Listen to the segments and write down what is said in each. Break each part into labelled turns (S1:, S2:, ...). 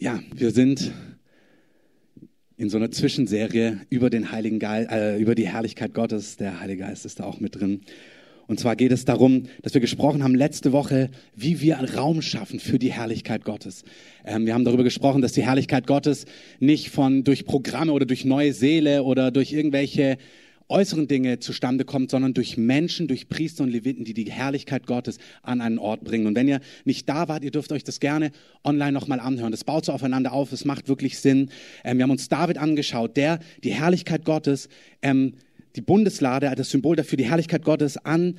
S1: Ja, wir sind in so einer Zwischenserie über den Heiligen Geist, äh, über die Herrlichkeit Gottes. Der Heilige Geist ist da auch mit drin. Und zwar geht es darum, dass wir gesprochen haben letzte Woche, wie wir Raum schaffen für die Herrlichkeit Gottes. Ähm, wir haben darüber gesprochen, dass die Herrlichkeit Gottes nicht von durch Programme oder durch neue Seele oder durch irgendwelche äußeren Dinge zustande kommt, sondern durch Menschen, durch Priester und Leviten, die die Herrlichkeit Gottes an einen Ort bringen. Und wenn ihr nicht da wart, ihr dürft euch das gerne online nochmal anhören. Das baut so aufeinander auf, es macht wirklich Sinn. Ähm, wir haben uns David angeschaut, der die Herrlichkeit Gottes, ähm, die Bundeslade, das Symbol dafür, die Herrlichkeit Gottes an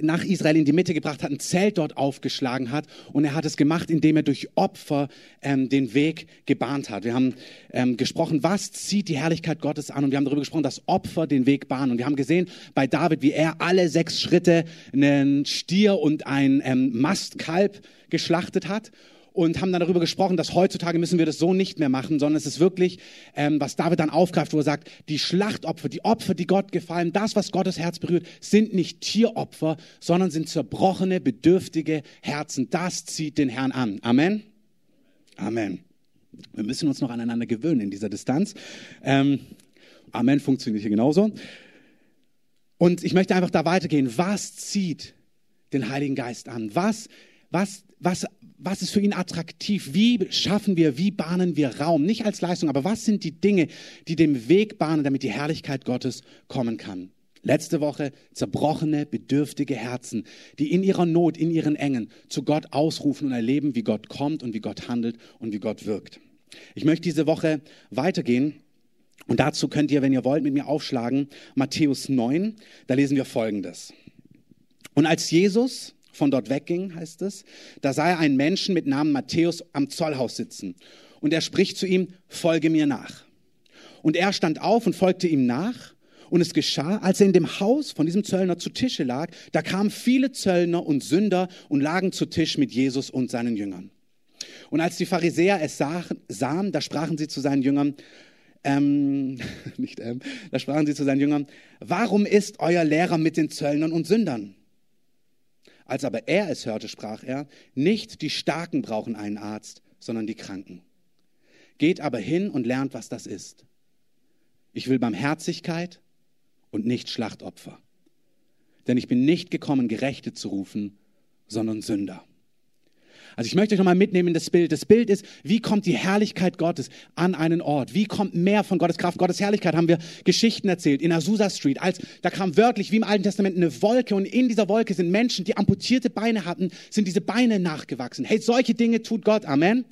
S1: nach Israel in die Mitte gebracht hat, ein Zelt dort aufgeschlagen hat. Und er hat es gemacht, indem er durch Opfer ähm, den Weg gebahnt hat. Wir haben ähm, gesprochen, was zieht die Herrlichkeit Gottes an? Und wir haben darüber gesprochen, dass Opfer den Weg bahnen. Und wir haben gesehen bei David, wie er alle sechs Schritte einen Stier und ein ähm, Mastkalb geschlachtet hat und haben dann darüber gesprochen, dass heutzutage müssen wir das so nicht mehr machen, sondern es ist wirklich, ähm, was David dann aufgreift, wo er sagt, die Schlachtopfer, die Opfer, die Gott gefallen, das, was Gottes Herz berührt, sind nicht Tieropfer, sondern sind zerbrochene, bedürftige Herzen. Das zieht den Herrn an. Amen. Amen. Wir müssen uns noch aneinander gewöhnen in dieser Distanz. Ähm, Amen funktioniert hier genauso. Und ich möchte einfach da weitergehen. Was zieht den Heiligen Geist an? Was, was, was was ist für ihn attraktiv? Wie schaffen wir, wie bahnen wir Raum? Nicht als Leistung, aber was sind die Dinge, die dem Weg bahnen, damit die Herrlichkeit Gottes kommen kann? Letzte Woche zerbrochene, bedürftige Herzen, die in ihrer Not, in ihren Engen zu Gott ausrufen und erleben, wie Gott kommt und wie Gott handelt und wie Gott wirkt. Ich möchte diese Woche weitergehen und dazu könnt ihr, wenn ihr wollt, mit mir aufschlagen, Matthäus 9, da lesen wir Folgendes. Und als Jesus von dort wegging, heißt es, da sah er einen Menschen mit Namen Matthäus am Zollhaus sitzen. Und er spricht zu ihm, folge mir nach. Und er stand auf und folgte ihm nach. Und es geschah, als er in dem Haus von diesem Zöllner zu Tische lag, da kamen viele Zöllner und Sünder und lagen zu Tisch mit Jesus und seinen Jüngern. Und als die Pharisäer es sahen, da sprachen sie zu seinen Jüngern, ähm, nicht ähm, da sprachen sie zu seinen Jüngern, warum ist euer Lehrer mit den Zöllnern und Sündern? Als aber er es hörte, sprach er, nicht die Starken brauchen einen Arzt, sondern die Kranken. Geht aber hin und lernt, was das ist. Ich will Barmherzigkeit und nicht Schlachtopfer. Denn ich bin nicht gekommen, Gerechte zu rufen, sondern Sünder. Also ich möchte euch nochmal mitnehmen in das Bild. Das Bild ist, wie kommt die Herrlichkeit Gottes an einen Ort? Wie kommt mehr von Gottes Kraft, Gottes Herrlichkeit? Haben wir Geschichten erzählt in Azusa Street. Als, da kam wörtlich, wie im Alten Testament, eine Wolke und in dieser Wolke sind Menschen, die amputierte Beine hatten, sind diese Beine nachgewachsen. Hey, solche Dinge tut Gott. Amen.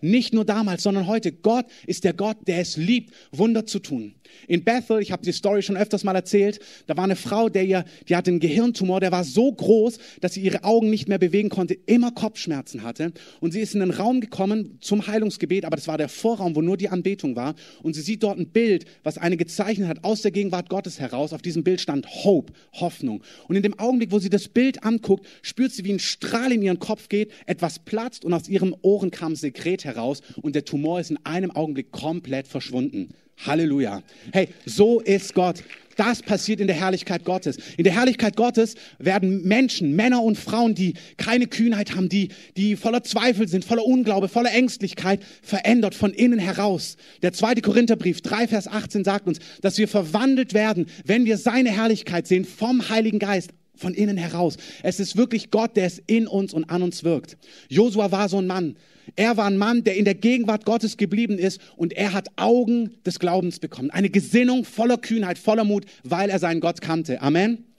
S1: Nicht nur damals, sondern heute. Gott ist der Gott, der es liebt, Wunder zu tun. In Bethel, ich habe die Story schon öfters mal erzählt, da war eine Frau, der ihr, die hatte einen Gehirntumor, der war so groß, dass sie ihre Augen nicht mehr bewegen konnte, immer Kopfschmerzen hatte. Und sie ist in einen Raum gekommen zum Heilungsgebet, aber das war der Vorraum, wo nur die Anbetung war. Und sie sieht dort ein Bild, was eine gezeichnet hat aus der Gegenwart Gottes heraus. Auf diesem Bild stand Hope, Hoffnung. Und in dem Augenblick, wo sie das Bild anguckt, spürt sie, wie ein Strahl in ihren Kopf geht, etwas platzt und aus ihren Ohren kam Sekret heraus und der Tumor ist in einem Augenblick komplett verschwunden. Halleluja. Hey, so ist Gott. Das passiert in der Herrlichkeit Gottes. In der Herrlichkeit Gottes werden Menschen, Männer und Frauen, die keine Kühnheit haben, die, die voller Zweifel sind, voller Unglaube, voller Ängstlichkeit, verändert von innen heraus. Der zweite Korintherbrief 3, Vers 18 sagt uns, dass wir verwandelt werden, wenn wir seine Herrlichkeit sehen vom Heiligen Geist von innen heraus. Es ist wirklich Gott, der es in uns und an uns wirkt. Josua war so ein Mann. Er war ein Mann, der in der Gegenwart Gottes geblieben ist und er hat Augen des Glaubens bekommen. Eine Gesinnung voller Kühnheit, voller Mut, weil er seinen Gott kannte. Amen.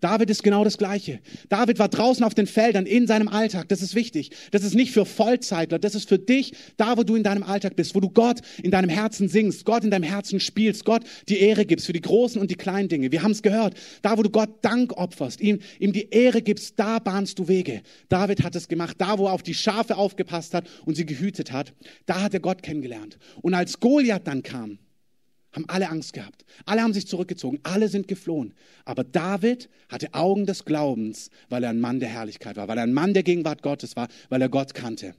S1: David ist genau das Gleiche. David war draußen auf den Feldern in seinem Alltag. Das ist wichtig. Das ist nicht für Vollzeitler. Das ist für dich, da wo du in deinem Alltag bist, wo du Gott in deinem Herzen singst, Gott in deinem Herzen spielst, Gott die Ehre gibst für die großen und die kleinen Dinge. Wir haben es gehört. Da wo du Gott Dank opferst, ihm, ihm die Ehre gibst, da bahnst du Wege. David hat es gemacht. Da wo er auf die Schafe aufgepasst hat und sie gehütet hat, da hat er Gott kennengelernt. Und als Goliath dann kam, haben alle Angst gehabt. Alle haben sich zurückgezogen. Alle sind geflohen. Aber David hatte Augen des Glaubens, weil er ein Mann der Herrlichkeit war, weil er ein Mann der Gegenwart Gottes war, weil er Gott kannte.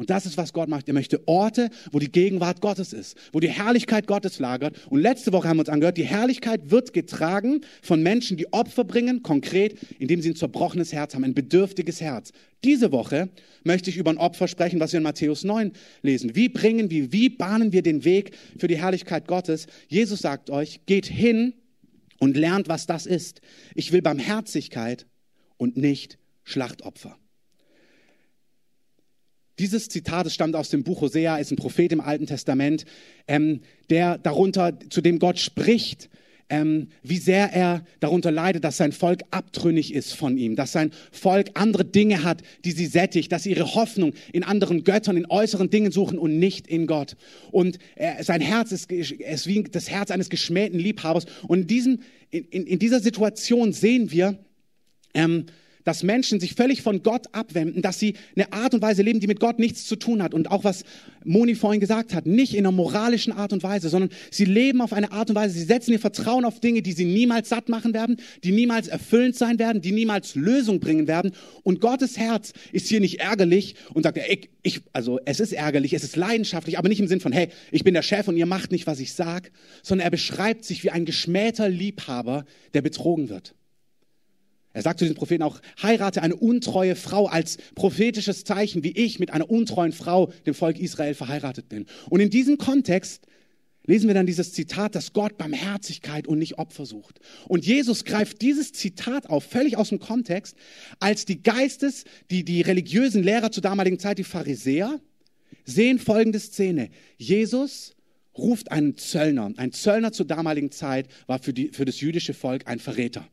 S1: Und das ist, was Gott macht. Er möchte Orte, wo die Gegenwart Gottes ist, wo die Herrlichkeit Gottes lagert. Und letzte Woche haben wir uns angehört, die Herrlichkeit wird getragen von Menschen, die Opfer bringen, konkret, indem sie ein zerbrochenes Herz haben, ein bedürftiges Herz. Diese Woche möchte ich über ein Opfer sprechen, was wir in Matthäus 9 lesen. Wie bringen wir, wie bahnen wir den Weg für die Herrlichkeit Gottes? Jesus sagt euch, geht hin und lernt, was das ist. Ich will Barmherzigkeit und nicht Schlachtopfer. Dieses Zitat stammt aus dem Buch Hosea, ist ein Prophet im Alten Testament, ähm, der darunter, zu dem Gott spricht, ähm, wie sehr er darunter leidet, dass sein Volk abtrünnig ist von ihm, dass sein Volk andere Dinge hat, die sie sättigt, dass sie ihre Hoffnung in anderen Göttern, in äußeren Dingen suchen und nicht in Gott. Und er, sein Herz ist, ist wie das Herz eines geschmähten Liebhabers. Und in, diesem, in, in, in dieser Situation sehen wir, ähm, dass Menschen sich völlig von Gott abwenden, dass sie eine Art und Weise leben, die mit Gott nichts zu tun hat. Und auch was Moni vorhin gesagt hat, nicht in einer moralischen Art und Weise, sondern sie leben auf eine Art und Weise, sie setzen ihr Vertrauen auf Dinge, die sie niemals satt machen werden, die niemals erfüllend sein werden, die niemals Lösung bringen werden. Und Gottes Herz ist hier nicht ärgerlich und sagt, ich, ich, also es ist ärgerlich, es ist leidenschaftlich, aber nicht im Sinn von, hey, ich bin der Chef und ihr macht nicht, was ich sag, sondern er beschreibt sich wie ein geschmähter Liebhaber, der betrogen wird. Er sagt zu den Propheten auch, heirate eine untreue Frau als prophetisches Zeichen, wie ich mit einer untreuen Frau dem Volk Israel verheiratet bin. Und in diesem Kontext lesen wir dann dieses Zitat, dass Gott Barmherzigkeit und nicht Opfer sucht. Und Jesus greift dieses Zitat auf, völlig aus dem Kontext, als die Geistes, die, die religiösen Lehrer zur damaligen Zeit, die Pharisäer, sehen folgende Szene. Jesus ruft einen Zöllner. Ein Zöllner zur damaligen Zeit war für, die, für das jüdische Volk ein Verräter.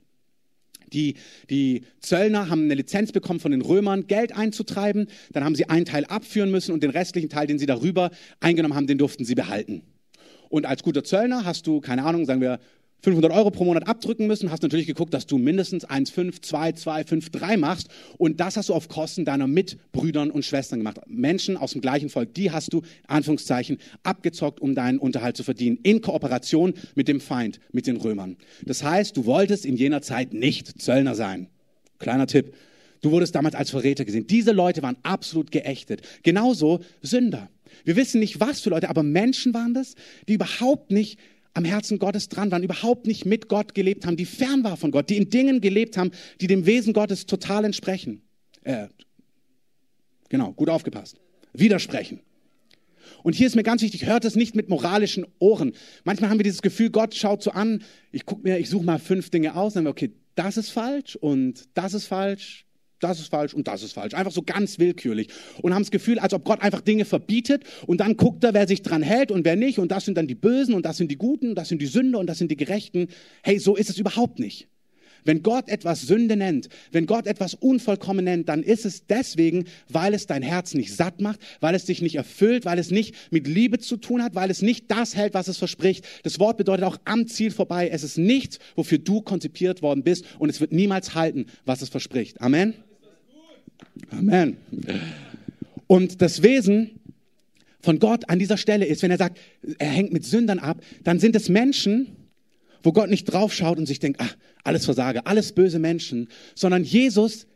S1: Die, die Zöllner haben eine Lizenz bekommen von den Römern, Geld einzutreiben. Dann haben sie einen Teil abführen müssen und den restlichen Teil, den sie darüber eingenommen haben, den durften sie behalten. Und als guter Zöllner hast du, keine Ahnung, sagen wir 500 Euro pro Monat abdrücken müssen, hast natürlich geguckt, dass du mindestens 1,5, 2, 2, 5, 3 machst. Und das hast du auf Kosten deiner Mitbrüdern und Schwestern gemacht. Menschen aus dem gleichen Volk, die hast du, Anführungszeichen, abgezockt, um deinen Unterhalt zu verdienen. In Kooperation mit dem Feind, mit den Römern. Das heißt, du wolltest in jener Zeit nicht Zöllner sein. Kleiner Tipp. Du wurdest damals als Verräter gesehen. Diese Leute waren absolut geächtet. Genauso Sünder. Wir wissen nicht, was für Leute, aber Menschen waren das, die überhaupt nicht am Herzen Gottes dran waren, überhaupt nicht mit Gott gelebt haben, die fern war von Gott, die in Dingen gelebt haben, die dem Wesen Gottes total entsprechen. Äh, genau, gut aufgepasst. Widersprechen. Und hier ist mir ganz wichtig, hört es nicht mit moralischen Ohren. Manchmal haben wir dieses Gefühl, Gott schaut so an, ich gucke mir, ich suche mal fünf Dinge aus, dann wir, okay, das ist falsch und das ist falsch, das ist falsch und das ist falsch. Einfach so ganz willkürlich. Und haben das Gefühl, als ob Gott einfach Dinge verbietet und dann guckt er, wer sich dran hält und wer nicht. Und das sind dann die Bösen und das sind die Guten und das sind die Sünder und das sind die Gerechten. Hey, so ist es überhaupt nicht. Wenn Gott etwas Sünde nennt, wenn Gott etwas unvollkommen nennt, dann ist es deswegen, weil es dein Herz nicht satt macht, weil es dich nicht erfüllt, weil es nicht mit Liebe zu tun hat, weil es nicht das hält, was es verspricht. Das Wort bedeutet auch am Ziel vorbei. Es ist nichts, wofür du konzipiert worden bist und es wird niemals halten, was es verspricht. Amen. Amen. Und das Wesen von Gott an dieser Stelle ist, wenn er sagt, er hängt mit Sündern ab, dann sind es Menschen, wo Gott nicht draufschaut und sich denkt, ach, alles Versage, alles böse Menschen, sondern Jesus,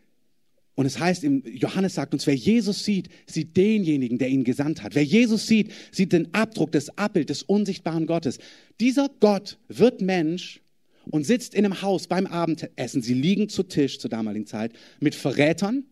S1: und es heißt, Johannes sagt uns, wer Jesus sieht, sieht denjenigen, der ihn gesandt hat. Wer Jesus sieht, sieht den Abdruck, das Abbild des unsichtbaren Gottes. Dieser Gott wird Mensch und sitzt in einem Haus beim Abendessen. Sie liegen zu Tisch zur damaligen Zeit mit Verrätern,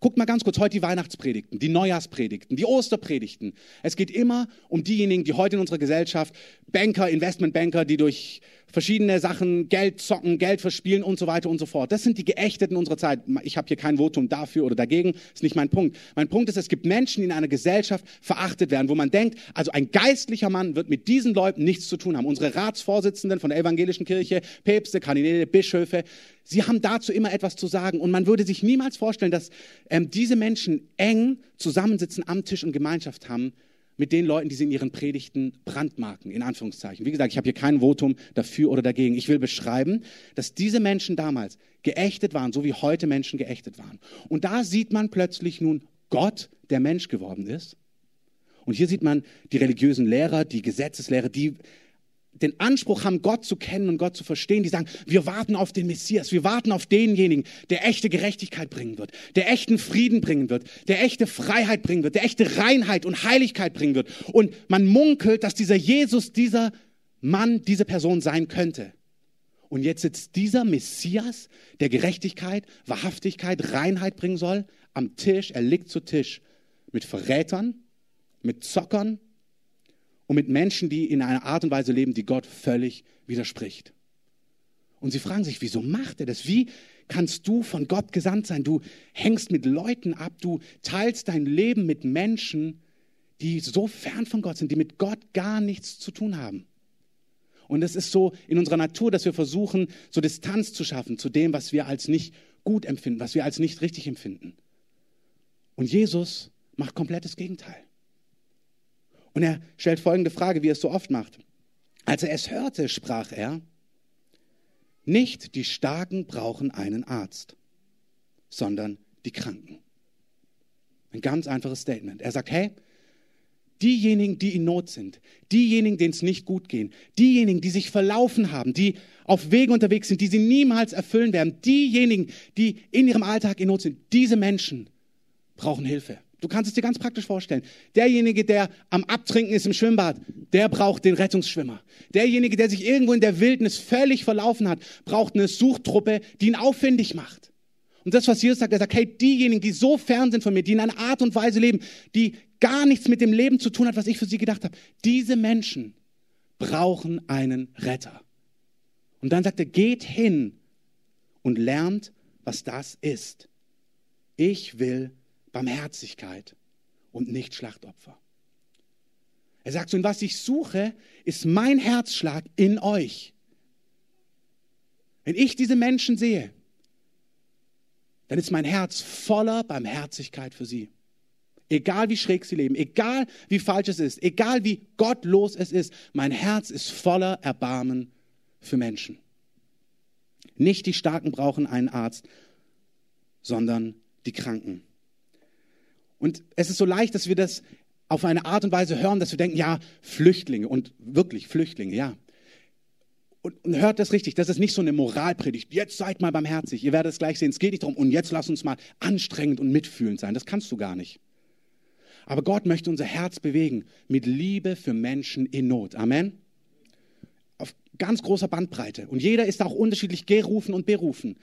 S1: Guckt mal ganz kurz heute die Weihnachtspredigten, die Neujahrspredigten, die Osterpredigten. Es geht immer um diejenigen, die heute in unserer Gesellschaft, Banker, Investmentbanker, die durch verschiedene Sachen Geld zocken, Geld verspielen und so weiter und so fort. Das sind die Geächteten unserer Zeit. Ich habe hier kein Votum dafür oder dagegen, ist nicht mein Punkt. Mein Punkt ist, es gibt Menschen, die in einer Gesellschaft verachtet werden, wo man denkt, also ein geistlicher Mann wird mit diesen Leuten nichts zu tun haben. Unsere Ratsvorsitzenden von der evangelischen Kirche, Päpste, Kardinäle, Bischöfe, sie haben dazu immer etwas zu sagen und man würde sich niemals vorstellen, dass ähm, diese Menschen eng zusammensitzen am Tisch und Gemeinschaft haben mit den Leuten, die sie in ihren Predigten brandmarken, in Anführungszeichen. Wie gesagt, ich habe hier kein Votum dafür oder dagegen. Ich will beschreiben, dass diese Menschen damals geächtet waren, so wie heute Menschen geächtet waren. Und da sieht man plötzlich nun Gott, der Mensch geworden ist. Und hier sieht man die religiösen Lehrer, die Gesetzeslehrer, die den Anspruch haben, Gott zu kennen und Gott zu verstehen, die sagen, wir warten auf den Messias, wir warten auf denjenigen, der echte Gerechtigkeit bringen wird, der echten Frieden bringen wird, der echte Freiheit bringen wird, der echte Reinheit und Heiligkeit bringen wird. Und man munkelt, dass dieser Jesus, dieser Mann, diese Person sein könnte. Und jetzt sitzt dieser Messias, der Gerechtigkeit, Wahrhaftigkeit, Reinheit bringen soll, am Tisch, er liegt zu Tisch mit Verrätern, mit Zockern, und mit Menschen, die in einer Art und Weise leben, die Gott völlig widerspricht. Und sie fragen sich, wieso macht er das? Wie kannst du von Gott gesandt sein? Du hängst mit Leuten ab, du teilst dein Leben mit Menschen, die so fern von Gott sind, die mit Gott gar nichts zu tun haben. Und es ist so in unserer Natur, dass wir versuchen, so Distanz zu schaffen zu dem, was wir als nicht gut empfinden, was wir als nicht richtig empfinden. Und Jesus macht komplettes Gegenteil. Und er stellt folgende Frage, wie er es so oft macht. Als er es hörte, sprach er, nicht die Starken brauchen einen Arzt, sondern die Kranken. Ein ganz einfaches Statement. Er sagt, hey, diejenigen, die in Not sind, diejenigen, denen es nicht gut gehen, diejenigen, die sich verlaufen haben, die auf Wege unterwegs sind, die sie niemals erfüllen werden, diejenigen, die in ihrem Alltag in Not sind, diese Menschen brauchen Hilfe. Du kannst es dir ganz praktisch vorstellen. Derjenige, der am Abtrinken ist im Schwimmbad, der braucht den Rettungsschwimmer. Derjenige, der sich irgendwo in der Wildnis völlig verlaufen hat, braucht eine Suchtruppe, die ihn aufwendig macht. Und das, was Jesus sagt, er sagt, hey, diejenigen, die so fern sind von mir, die in einer Art und Weise leben, die gar nichts mit dem Leben zu tun hat, was ich für sie gedacht habe, diese Menschen brauchen einen Retter. Und dann sagt er, geht hin und lernt, was das ist. Ich will Barmherzigkeit und nicht Schlachtopfer. Er sagt und was ich suche, ist mein Herzschlag in euch. Wenn ich diese Menschen sehe, dann ist mein Herz voller Barmherzigkeit für sie. Egal wie schräg sie leben, egal wie falsch es ist, egal wie gottlos es ist, mein Herz ist voller Erbarmen für Menschen. Nicht die Starken brauchen einen Arzt, sondern die Kranken. Und es ist so leicht, dass wir das auf eine Art und Weise hören, dass wir denken, ja, Flüchtlinge und wirklich Flüchtlinge, ja. Und, und hört das richtig, das ist nicht so eine Moralpredigt. Jetzt seid mal barmherzig, ihr werdet es gleich sehen. Es geht nicht darum, und jetzt lass uns mal anstrengend und mitfühlend sein. Das kannst du gar nicht. Aber Gott möchte unser Herz bewegen mit Liebe für Menschen in Not. Amen. Auf ganz großer Bandbreite. Und jeder ist auch unterschiedlich gerufen und berufen.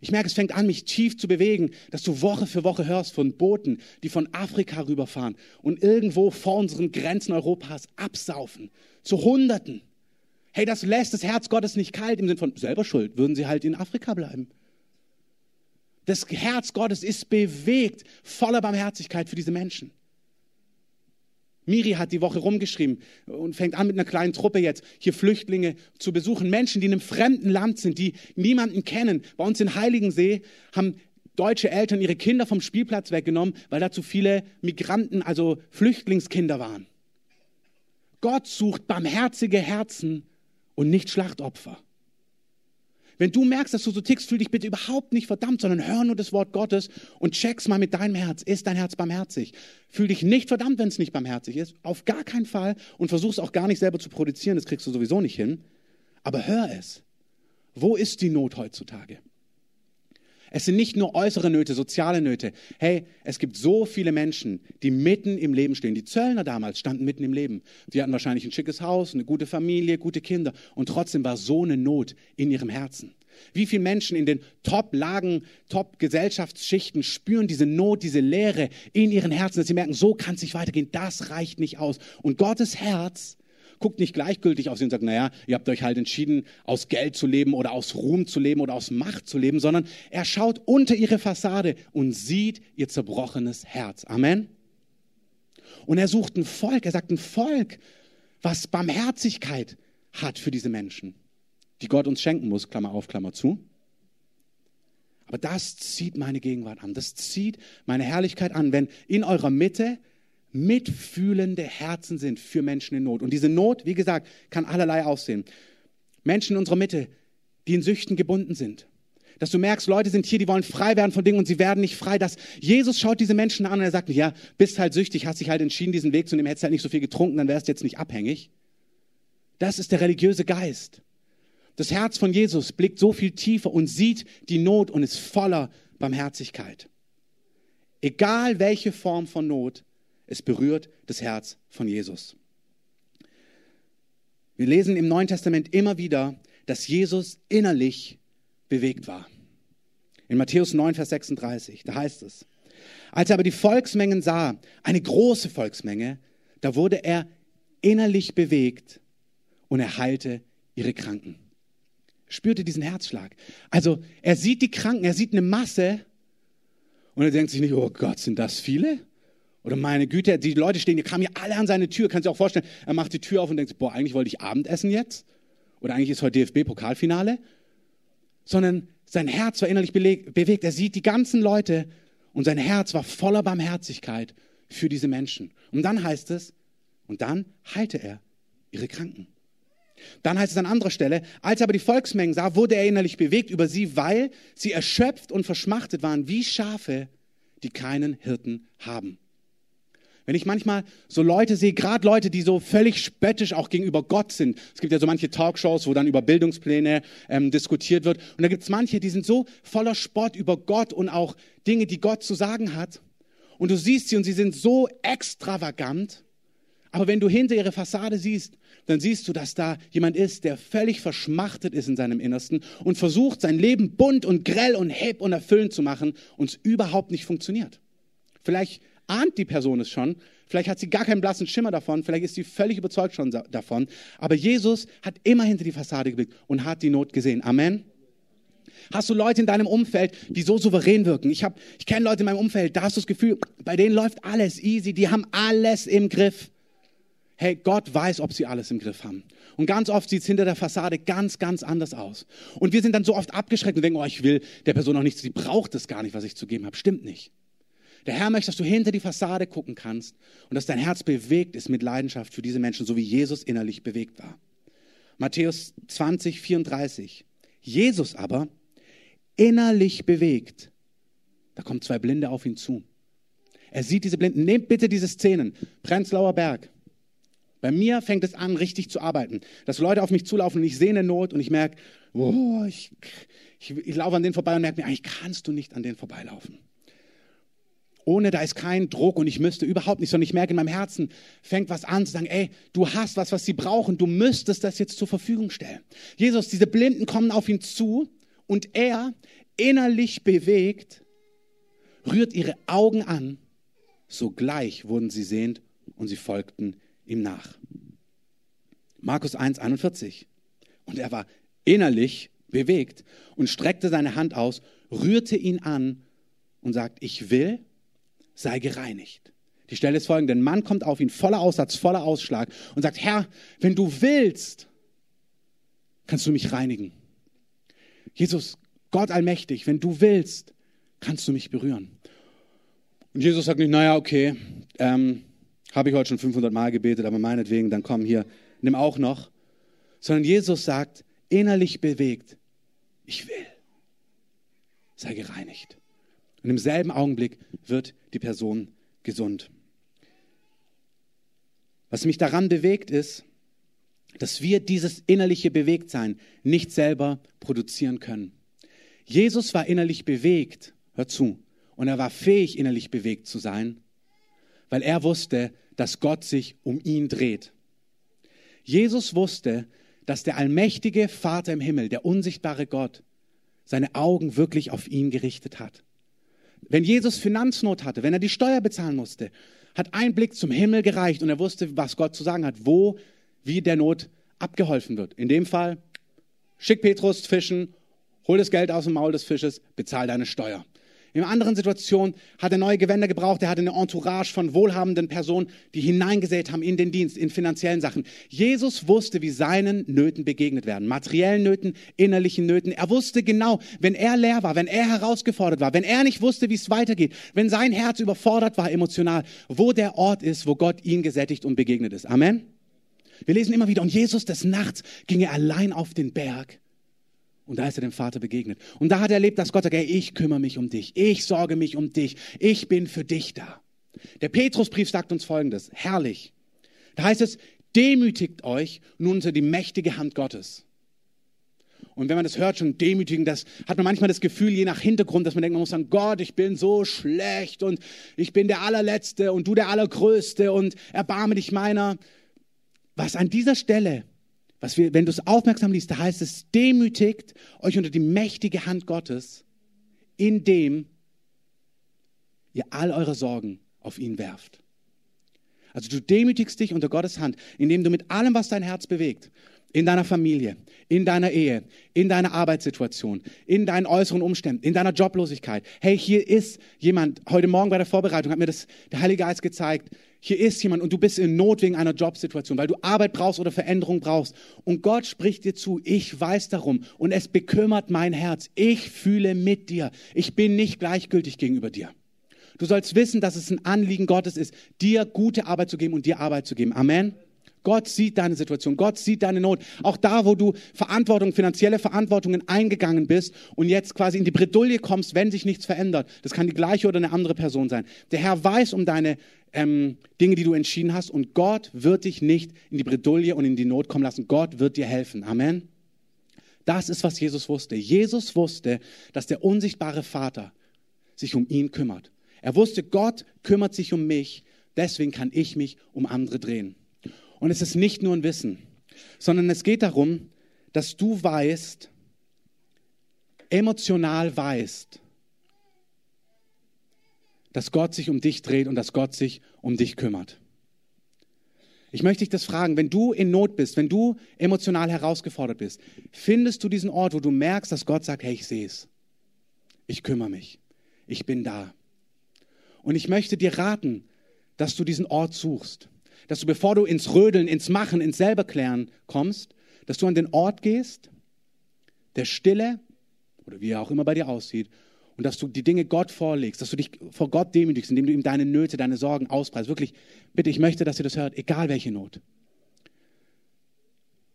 S1: Ich merke, es fängt an, mich tief zu bewegen, dass du Woche für Woche hörst von Booten, die von Afrika rüberfahren und irgendwo vor unseren Grenzen Europas absaufen. Zu Hunderten. Hey, das lässt das Herz Gottes nicht kalt im Sinne von selber schuld, würden sie halt in Afrika bleiben. Das Herz Gottes ist bewegt, voller Barmherzigkeit für diese Menschen. Miri hat die Woche rumgeschrieben und fängt an mit einer kleinen Truppe jetzt, hier Flüchtlinge zu besuchen. Menschen, die in einem fremden Land sind, die niemanden kennen. Bei uns in Heiligensee haben deutsche Eltern ihre Kinder vom Spielplatz weggenommen, weil da zu viele Migranten, also Flüchtlingskinder waren. Gott sucht barmherzige Herzen und nicht Schlachtopfer. Wenn du merkst, dass du so tickst, fühl dich bitte überhaupt nicht verdammt, sondern hör nur das Wort Gottes und check's mal mit deinem Herz. Ist dein Herz barmherzig? Fühl dich nicht verdammt, wenn es nicht barmherzig ist. Auf gar keinen Fall. Und versuch's auch gar nicht selber zu produzieren. Das kriegst du sowieso nicht hin. Aber hör es. Wo ist die Not heutzutage? Es sind nicht nur äußere Nöte, soziale Nöte. Hey, es gibt so viele Menschen, die mitten im Leben stehen. Die Zöllner damals standen mitten im Leben. Die hatten wahrscheinlich ein schickes Haus, eine gute Familie, gute Kinder. Und trotzdem war so eine Not in ihrem Herzen. Wie viele Menschen in den Top-Lagen, Top-Gesellschaftsschichten spüren diese Not, diese Leere in ihren Herzen, dass sie merken, so kann es nicht weitergehen, das reicht nicht aus. Und Gottes Herz guckt nicht gleichgültig auf sie und sagt, naja, ihr habt euch halt entschieden, aus Geld zu leben oder aus Ruhm zu leben oder aus Macht zu leben, sondern er schaut unter ihre Fassade und sieht ihr zerbrochenes Herz. Amen. Und er sucht ein Volk, er sagt ein Volk, was Barmherzigkeit hat für diese Menschen, die Gott uns schenken muss, Klammer auf, Klammer zu. Aber das zieht meine Gegenwart an, das zieht meine Herrlichkeit an, wenn in eurer Mitte mitfühlende Herzen sind für Menschen in Not. Und diese Not, wie gesagt, kann allerlei aussehen. Menschen in unserer Mitte, die in Süchten gebunden sind. Dass du merkst, Leute sind hier, die wollen frei werden von Dingen und sie werden nicht frei. Dass Jesus schaut diese Menschen an und er sagt, ja, bist halt süchtig, hast dich halt entschieden, diesen Weg zu nehmen, hättest halt nicht so viel getrunken, dann wärst du jetzt nicht abhängig. Das ist der religiöse Geist. Das Herz von Jesus blickt so viel tiefer und sieht die Not und ist voller Barmherzigkeit. Egal welche Form von Not, es berührt das Herz von Jesus. Wir lesen im Neuen Testament immer wieder, dass Jesus innerlich bewegt war. In Matthäus 9, Vers 36, da heißt es, als er aber die Volksmengen sah, eine große Volksmenge, da wurde er innerlich bewegt und er heilte ihre Kranken. Spürte diesen Herzschlag. Also er sieht die Kranken, er sieht eine Masse und er denkt sich nicht, oh Gott, sind das viele? Oder meine Güte, die Leute stehen, die kamen hier alle an seine Tür. Kannst du dir auch vorstellen, er macht die Tür auf und denkt, boah, eigentlich wollte ich Abendessen jetzt. Oder eigentlich ist heute DFB-Pokalfinale. Sondern sein Herz war innerlich bewegt. Er sieht die ganzen Leute und sein Herz war voller Barmherzigkeit für diese Menschen. Und dann heißt es, und dann heilte er ihre Kranken. Dann heißt es an anderer Stelle, als er aber die Volksmengen sah, wurde er innerlich bewegt über sie, weil sie erschöpft und verschmachtet waren wie Schafe, die keinen Hirten haben. Wenn ich manchmal so Leute sehe, gerade Leute, die so völlig spöttisch auch gegenüber Gott sind. Es gibt ja so manche Talkshows, wo dann über Bildungspläne ähm, diskutiert wird. Und da gibt es manche, die sind so voller Spott über Gott und auch Dinge, die Gott zu sagen hat. Und du siehst sie und sie sind so extravagant. Aber wenn du hinter ihre Fassade siehst, dann siehst du, dass da jemand ist, der völlig verschmachtet ist in seinem Innersten und versucht, sein Leben bunt und grell und hip und erfüllend zu machen und es überhaupt nicht funktioniert. Vielleicht ahnt die Person es schon, vielleicht hat sie gar keinen blassen Schimmer davon, vielleicht ist sie völlig überzeugt schon davon, aber Jesus hat immer hinter die Fassade geblickt und hat die Not gesehen. Amen. Hast du Leute in deinem Umfeld, die so souverän wirken? Ich, ich kenne Leute in meinem Umfeld, da hast du das Gefühl, bei denen läuft alles easy, die haben alles im Griff. Hey, Gott weiß, ob sie alles im Griff haben. Und ganz oft sieht es hinter der Fassade ganz, ganz anders aus. Und wir sind dann so oft abgeschreckt und denken, oh, ich will der Person auch nichts, sie braucht es gar nicht, was ich zu geben habe. Stimmt nicht. Der Herr möchte, dass du hinter die Fassade gucken kannst und dass dein Herz bewegt ist mit Leidenschaft für diese Menschen, so wie Jesus innerlich bewegt war. Matthäus 20, 34. Jesus aber, innerlich bewegt, da kommen zwei Blinde auf ihn zu. Er sieht diese Blinden. Nehmt bitte diese Szenen. Prenzlauer Berg. Bei mir fängt es an, richtig zu arbeiten. Dass Leute auf mich zulaufen und ich sehe eine Not und ich merke, oh, ich, ich, ich laufe an denen vorbei und merke mir, eigentlich kannst du nicht an denen vorbeilaufen ohne da ist kein Druck und ich müsste überhaupt nicht, sondern ich merke in meinem Herzen, fängt was an zu sagen, ey, du hast was, was sie brauchen, du müsstest das jetzt zur Verfügung stellen. Jesus, diese Blinden kommen auf ihn zu und er, innerlich bewegt, rührt ihre Augen an, sogleich wurden sie sehend und sie folgten ihm nach. Markus 1, 41. Und er war innerlich bewegt und streckte seine Hand aus, rührte ihn an und sagt, ich will, sei gereinigt. Die Stelle ist folgende, ein Mann kommt auf ihn voller Aussatz, voller Ausschlag und sagt, Herr, wenn du willst, kannst du mich reinigen. Jesus, Gott allmächtig, wenn du willst, kannst du mich berühren. Und Jesus sagt nicht, naja, okay, ähm, habe ich heute schon 500 Mal gebetet, aber meinetwegen, dann komm hier, nimm auch noch. Sondern Jesus sagt, innerlich bewegt, ich will, sei gereinigt. Und im selben Augenblick wird die Person gesund. Was mich daran bewegt ist, dass wir dieses innerliche Bewegtsein nicht selber produzieren können. Jesus war innerlich bewegt, hör zu, und er war fähig, innerlich bewegt zu sein, weil er wusste, dass Gott sich um ihn dreht. Jesus wusste, dass der allmächtige Vater im Himmel, der unsichtbare Gott, seine Augen wirklich auf ihn gerichtet hat. Wenn Jesus Finanznot hatte, wenn er die Steuer bezahlen musste, hat ein Blick zum Himmel gereicht und er wusste, was Gott zu sagen hat, wo, wie der Not abgeholfen wird. In dem Fall, schick Petrus fischen, hol das Geld aus dem Maul des Fisches, bezahl deine Steuer. In einer anderen Situation hat er neue Gewänder gebraucht. Er hatte eine Entourage von wohlhabenden Personen, die hineingesät haben in den Dienst, in finanziellen Sachen. Jesus wusste, wie seinen Nöten begegnet werden. Materiellen Nöten, innerlichen Nöten. Er wusste genau, wenn er leer war, wenn er herausgefordert war, wenn er nicht wusste, wie es weitergeht, wenn sein Herz überfordert war emotional, wo der Ort ist, wo Gott ihn gesättigt und begegnet ist. Amen. Wir lesen immer wieder, und Jesus des Nachts ging er allein auf den Berg und da ist er dem Vater begegnet. Und da hat er erlebt, dass Gott sagt, ey, ich kümmere mich um dich. Ich sorge mich um dich. Ich bin für dich da. Der Petrusbrief sagt uns Folgendes. Herrlich. Da heißt es, demütigt euch nun unter die mächtige Hand Gottes. Und wenn man das hört, schon demütigen, das hat man manchmal das Gefühl, je nach Hintergrund, dass man denkt, man muss sagen, Gott, ich bin so schlecht und ich bin der Allerletzte und du der Allergrößte und erbarme dich meiner. Was an dieser Stelle, was wir, wenn du es aufmerksam liest, da heißt es, demütigt euch unter die mächtige Hand Gottes, indem ihr all eure Sorgen auf ihn werft. Also du demütigst dich unter Gottes Hand, indem du mit allem, was dein Herz bewegt, in deiner Familie, in deiner Ehe, in deiner Arbeitssituation, in deinen äußeren Umständen, in deiner Joblosigkeit. Hey, hier ist jemand, heute Morgen bei der Vorbereitung hat mir das der Heilige Geist gezeigt, hier ist jemand und du bist in Not wegen einer Jobsituation, weil du Arbeit brauchst oder Veränderung brauchst. Und Gott spricht dir zu, ich weiß darum und es bekümmert mein Herz. Ich fühle mit dir. Ich bin nicht gleichgültig gegenüber dir. Du sollst wissen, dass es ein Anliegen Gottes ist, dir gute Arbeit zu geben und dir Arbeit zu geben. Amen. Gott sieht deine Situation, Gott sieht deine Not. Auch da, wo du Verantwortung, finanzielle Verantwortungen eingegangen bist und jetzt quasi in die Bredouille kommst, wenn sich nichts verändert. Das kann die gleiche oder eine andere Person sein. Der Herr weiß um deine ähm, Dinge, die du entschieden hast und Gott wird dich nicht in die Bredouille und in die Not kommen lassen. Gott wird dir helfen. Amen. Das ist, was Jesus wusste. Jesus wusste, dass der unsichtbare Vater sich um ihn kümmert. Er wusste, Gott kümmert sich um mich, deswegen kann ich mich um andere drehen. Und es ist nicht nur ein Wissen, sondern es geht darum, dass du weißt, emotional weißt, dass Gott sich um dich dreht und dass Gott sich um dich kümmert. Ich möchte dich das fragen, wenn du in Not bist, wenn du emotional herausgefordert bist, findest du diesen Ort, wo du merkst, dass Gott sagt, hey, ich sehe es. Ich kümmere mich. Ich bin da. Und ich möchte dir raten, dass du diesen Ort suchst dass du, bevor du ins Rödeln, ins Machen, ins Selberklären kommst, dass du an den Ort gehst, der Stille oder wie er auch immer bei dir aussieht, und dass du die Dinge Gott vorlegst, dass du dich vor Gott demütigst, indem du ihm deine Nöte, deine Sorgen auspreist. Wirklich, bitte, ich möchte, dass ihr das hört, egal welche Not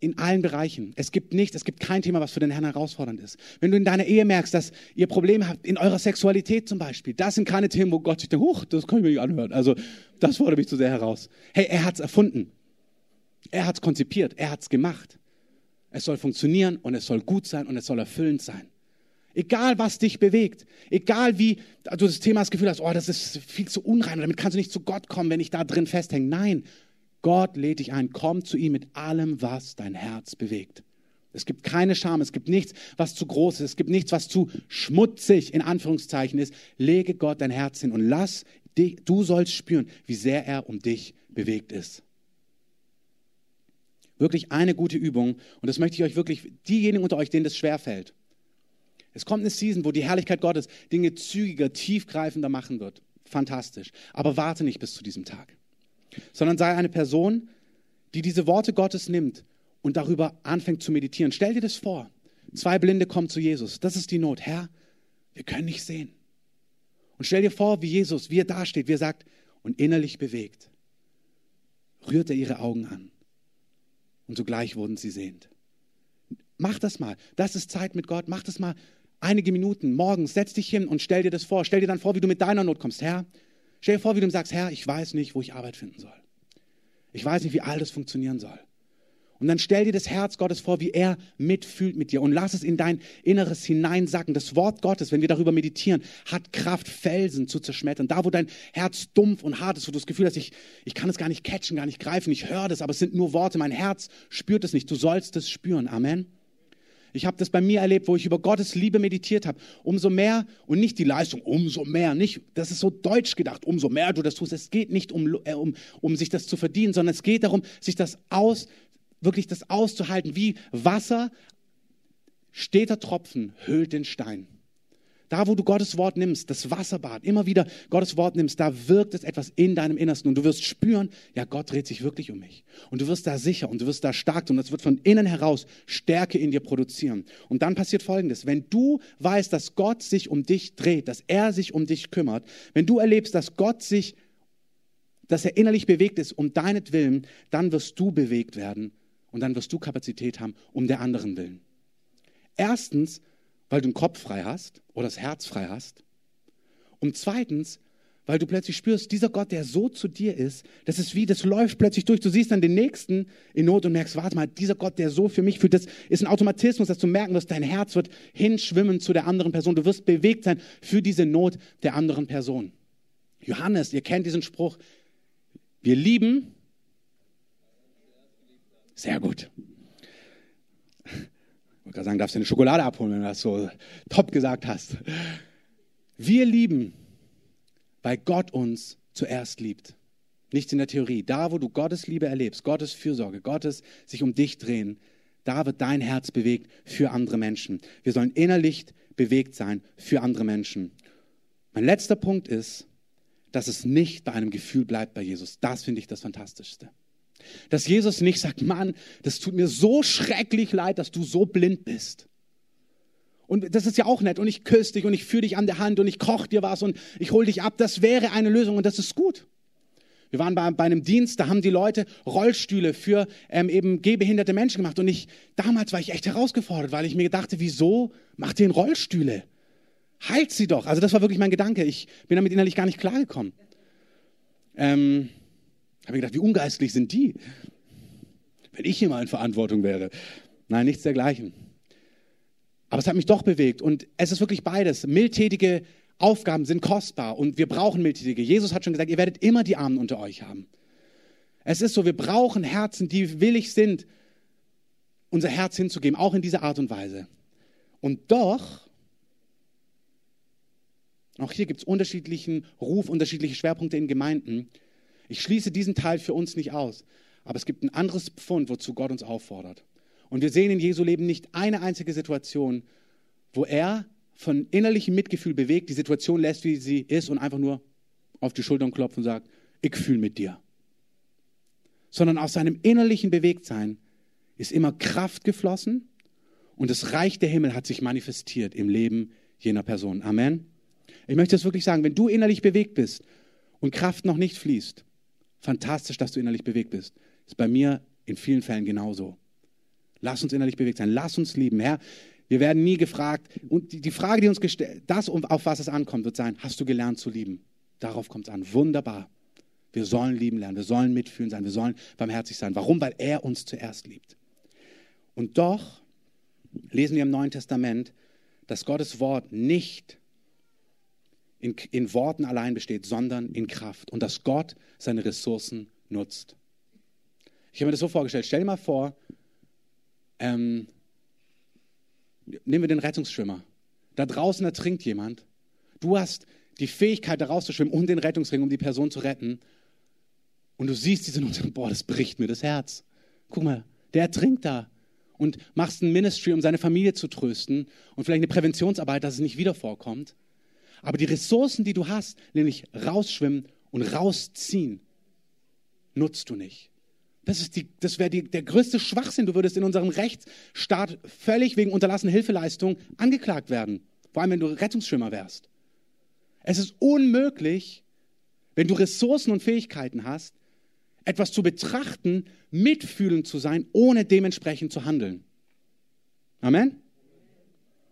S1: in allen Bereichen. Es gibt nichts, es gibt kein Thema, was für den Herrn herausfordernd ist. Wenn du in deiner Ehe merkst, dass ihr Probleme habt, in eurer Sexualität zum Beispiel, das sind keine Themen, wo Gott sich denkt, huch, das kann ich mir nicht anhören. Also, das fordert mich zu sehr heraus. Hey, er hat es erfunden. Er hat es konzipiert. Er hat es gemacht. Es soll funktionieren und es soll gut sein und es soll erfüllend sein. Egal, was dich bewegt, egal wie du das Thema das Gefühl hast, oh, das ist viel zu unrein, damit kannst du nicht zu Gott kommen, wenn ich da drin festhänge. Nein, Gott lädt dich ein, komm zu ihm mit allem, was dein Herz bewegt. Es gibt keine Scham, es gibt nichts, was zu groß ist, es gibt nichts, was zu schmutzig in Anführungszeichen ist. Lege Gott dein Herz hin und lass dich, du sollst spüren, wie sehr er um dich bewegt ist. Wirklich eine gute Übung und das möchte ich euch wirklich, diejenigen unter euch, denen das schwerfällt. Es kommt eine Season, wo die Herrlichkeit Gottes Dinge zügiger, tiefgreifender machen wird. Fantastisch. Aber warte nicht bis zu diesem Tag sondern sei eine Person, die diese Worte Gottes nimmt und darüber anfängt zu meditieren. Stell dir das vor. Zwei Blinde kommen zu Jesus. Das ist die Not. Herr, wir können nicht sehen. Und stell dir vor, wie Jesus, wie er dasteht, wie er sagt und innerlich bewegt, rührt er ihre Augen an. Und sogleich wurden sie sehend. Mach das mal. Das ist Zeit mit Gott. Mach das mal einige Minuten morgens. Setz dich hin und stell dir das vor. Stell dir dann vor, wie du mit deiner Not kommst. Herr, Stell dir vor, wie du sagst, Herr, ich weiß nicht, wo ich Arbeit finden soll. Ich weiß nicht, wie all das funktionieren soll. Und dann stell dir das Herz Gottes vor, wie er mitfühlt mit dir und lass es in dein Inneres hineinsacken. Das Wort Gottes, wenn wir darüber meditieren, hat Kraft, Felsen zu zerschmettern. Da, wo dein Herz dumpf und hart ist, wo du das Gefühl hast, ich, ich kann es gar nicht catchen, gar nicht greifen, ich höre das, aber es sind nur Worte. Mein Herz spürt es nicht. Du sollst es spüren. Amen. Ich habe das bei mir erlebt, wo ich über Gottes Liebe meditiert habe. Umso mehr und nicht die Leistung, umso mehr, nicht, das ist so deutsch gedacht, umso mehr du das tust. Es geht nicht um, äh, um, um sich das zu verdienen, sondern es geht darum, sich das aus, wirklich das auszuhalten, wie Wasser, steter Tropfen hüllt den Stein. Da, wo du Gottes Wort nimmst, das Wasserbad, immer wieder Gottes Wort nimmst, da wirkt es etwas in deinem Innersten und du wirst spüren, ja, Gott dreht sich wirklich um mich. Und du wirst da sicher und du wirst da stark und es wird von innen heraus Stärke in dir produzieren. Und dann passiert Folgendes. Wenn du weißt, dass Gott sich um dich dreht, dass er sich um dich kümmert, wenn du erlebst, dass Gott sich, dass er innerlich bewegt ist um deinetwillen, dann wirst du bewegt werden und dann wirst du Kapazität haben um der anderen willen. Erstens, weil du den Kopf frei hast oder das Herz frei hast. Und zweitens, weil du plötzlich spürst, dieser Gott, der so zu dir ist, das ist wie, das läuft plötzlich durch. Du siehst dann den Nächsten in Not und merkst, warte mal, dieser Gott, der so für mich fühlt, das ist ein Automatismus, dass du merken wirst, dein Herz wird hinschwimmen zu der anderen Person. Du wirst bewegt sein für diese Not der anderen Person. Johannes, ihr kennt diesen Spruch, wir lieben. Sehr gut. Wollte gerade sagen, darfst du eine Schokolade abholen, wenn du das so top gesagt hast. Wir lieben, weil Gott uns zuerst liebt. Nichts in der Theorie. Da, wo du Gottes Liebe erlebst, Gottes Fürsorge, Gottes sich um dich drehen, da wird dein Herz bewegt für andere Menschen. Wir sollen innerlich bewegt sein für andere Menschen. Mein letzter Punkt ist, dass es nicht bei einem Gefühl bleibt bei Jesus. Das finde ich das Fantastischste. Dass Jesus nicht sagt, Mann, das tut mir so schrecklich leid, dass du so blind bist. Und das ist ja auch nett. Und ich küsse dich und ich führe dich an der Hand und ich koche dir was und ich hole dich ab. Das wäre eine Lösung und das ist gut. Wir waren bei, bei einem Dienst, da haben die Leute Rollstühle für ähm, eben gehbehinderte Menschen gemacht. Und ich, damals war ich echt herausgefordert, weil ich mir dachte, wieso macht ihr Rollstühle? heilt sie doch. Also das war wirklich mein Gedanke. Ich bin damit innerlich gar nicht klargekommen. Ähm, habe mir gedacht, wie ungeistlich sind die? Wenn ich hier mal in Verantwortung wäre. Nein, nichts dergleichen. Aber es hat mich doch bewegt und es ist wirklich beides. Mildtätige Aufgaben sind kostbar und wir brauchen Mildtätige. Jesus hat schon gesagt, ihr werdet immer die Armen unter euch haben. Es ist so, wir brauchen Herzen, die willig sind, unser Herz hinzugeben, auch in dieser Art und Weise. Und doch auch hier gibt es unterschiedlichen Ruf, unterschiedliche Schwerpunkte in Gemeinden. Ich schließe diesen Teil für uns nicht aus, aber es gibt ein anderes Pfund, wozu Gott uns auffordert. Und wir sehen in Jesu Leben nicht eine einzige Situation, wo er von innerlichem Mitgefühl bewegt, die Situation lässt, wie sie ist und einfach nur auf die Schultern klopft und sagt, ich fühle mit dir. Sondern aus seinem innerlichen Bewegtsein ist immer Kraft geflossen und das Reich der Himmel hat sich manifestiert im Leben jener Person. Amen. Ich möchte das wirklich sagen, wenn du innerlich bewegt bist und Kraft noch nicht fließt, fantastisch, dass du innerlich bewegt bist. Ist bei mir in vielen Fällen genauso. Lass uns innerlich bewegt sein, lass uns lieben. Herr, wir werden nie gefragt. Und die, Frage, die uns gestellt, das, auf was es ankommt, wird sein, hast du gelernt zu lieben? Darauf kommt es an. Wunderbar. Wir sollen lieben lernen, wir sollen mitfühlen sein, wir sollen barmherzig sein. Warum? Weil er uns zuerst liebt. Und doch lesen wir im Neuen Testament, dass Gottes Wort nicht in, in Worten allein besteht, sondern in Kraft und dass Gott seine Ressourcen nutzt. Ich habe mir das so vorgestellt, stell dir mal vor, ähm, nehmen wir den Rettungsschwimmer. Da draußen ertrinkt jemand. Du hast die Fähigkeit, da rauszuschwimmen und den Rettungsring, um die Person zu retten. Und du siehst diese Not boah, das bricht mir das Herz. Guck mal, der ertrinkt da. Und machst ein Ministry, um seine Familie zu trösten und vielleicht eine Präventionsarbeit, dass es nicht wieder vorkommt. Aber die Ressourcen, die du hast, nämlich rausschwimmen und rausziehen, nutzt du nicht. Das, das wäre der größte Schwachsinn. Du würdest in unserem Rechtsstaat völlig wegen unterlassener Hilfeleistung angeklagt werden. Vor allem, wenn du Rettungsschwimmer wärst. Es ist unmöglich, wenn du Ressourcen und Fähigkeiten hast, etwas zu betrachten, mitfühlend zu sein, ohne dementsprechend zu handeln. Amen?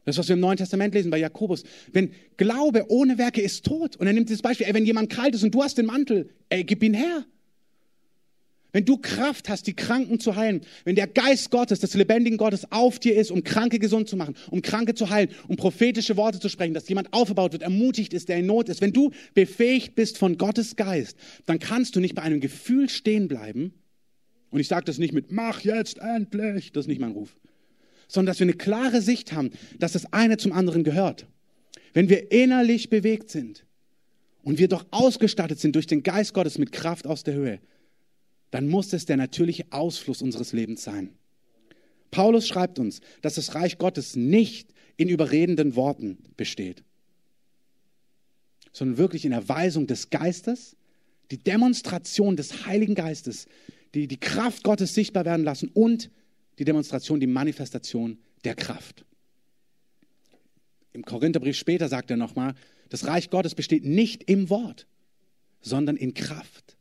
S1: Das, was wir im Neuen Testament lesen bei Jakobus. Wenn Glaube ohne Werke ist tot. Und er nimmt dieses Beispiel, ey, wenn jemand kalt ist und du hast den Mantel, ey, gib ihn her. Wenn du Kraft hast, die Kranken zu heilen, wenn der Geist Gottes, des lebendigen Gottes auf dir ist, um Kranke gesund zu machen, um Kranke zu heilen, um prophetische Worte zu sprechen, dass jemand aufgebaut wird, ermutigt ist, der in Not ist, wenn du befähigt bist von Gottes Geist, dann kannst du nicht bei einem Gefühl stehen bleiben. Und ich sage das nicht mit, mach jetzt endlich, das ist nicht mein Ruf sondern dass wir eine klare Sicht haben, dass das eine zum anderen gehört. Wenn wir innerlich bewegt sind und wir doch ausgestattet sind durch den Geist Gottes mit Kraft aus der Höhe, dann muss es der natürliche Ausfluss unseres Lebens sein. Paulus schreibt uns, dass das Reich Gottes nicht in überredenden Worten besteht, sondern wirklich in Erweisung des Geistes, die Demonstration des Heiligen Geistes, die die Kraft Gottes sichtbar werden lassen und die Demonstration, die Manifestation der Kraft. Im Korintherbrief später sagt er nochmal, das Reich Gottes besteht nicht im Wort, sondern in Kraft.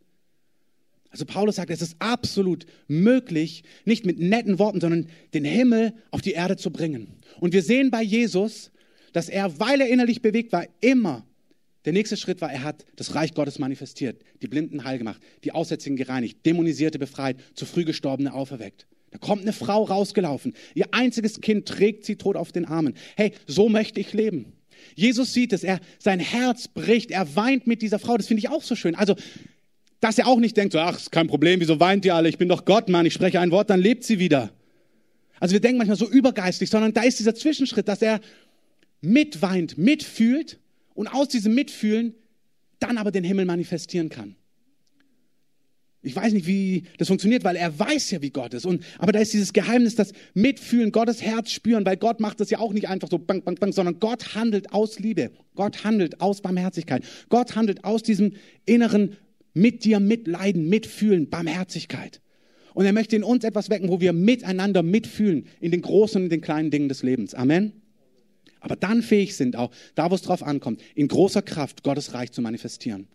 S1: Also Paulus sagt, es ist absolut möglich, nicht mit netten Worten, sondern den Himmel auf die Erde zu bringen. Und wir sehen bei Jesus, dass er, weil er innerlich bewegt war, immer Der nächste Schritt war, er hat das Reich Gottes manifestiert, die Blinden heil gemacht, die Aussätzigen gereinigt, Dämonisierte befreit, zu früh Gestorbene auferweckt. Da kommt eine Frau rausgelaufen. Ihr einziges Kind trägt sie tot auf den Armen. Hey, so möchte ich leben. Jesus sieht es, er, sein Herz bricht, er weint mit dieser Frau. Das finde ich auch so schön. Also, dass er auch nicht denkt, so, ach, ist kein Problem, wieso weint ihr alle? Ich bin doch Gott, Mann, ich spreche ein Wort, dann lebt sie wieder. Also wir denken manchmal so übergeistlich, sondern da ist dieser Zwischenschritt, dass er mitweint, mitfühlt und aus diesem Mitfühlen dann aber den Himmel manifestieren kann. Ich weiß nicht, wie das funktioniert, weil er weiß ja, wie Gott ist. Und, aber da ist dieses Geheimnis, das Mitfühlen, Gottes Herz spüren, weil Gott macht das ja auch nicht einfach so bang, bang, bang, sondern Gott handelt aus Liebe. Gott handelt aus Barmherzigkeit. Gott handelt aus diesem inneren mit dir mitleiden, mitfühlen, Barmherzigkeit. Und er möchte in uns etwas wecken, wo wir miteinander mitfühlen in den großen und den kleinen Dingen des Lebens. Amen. Aber dann fähig sind auch, da wo es drauf ankommt, in großer Kraft Gottes Reich zu manifestieren.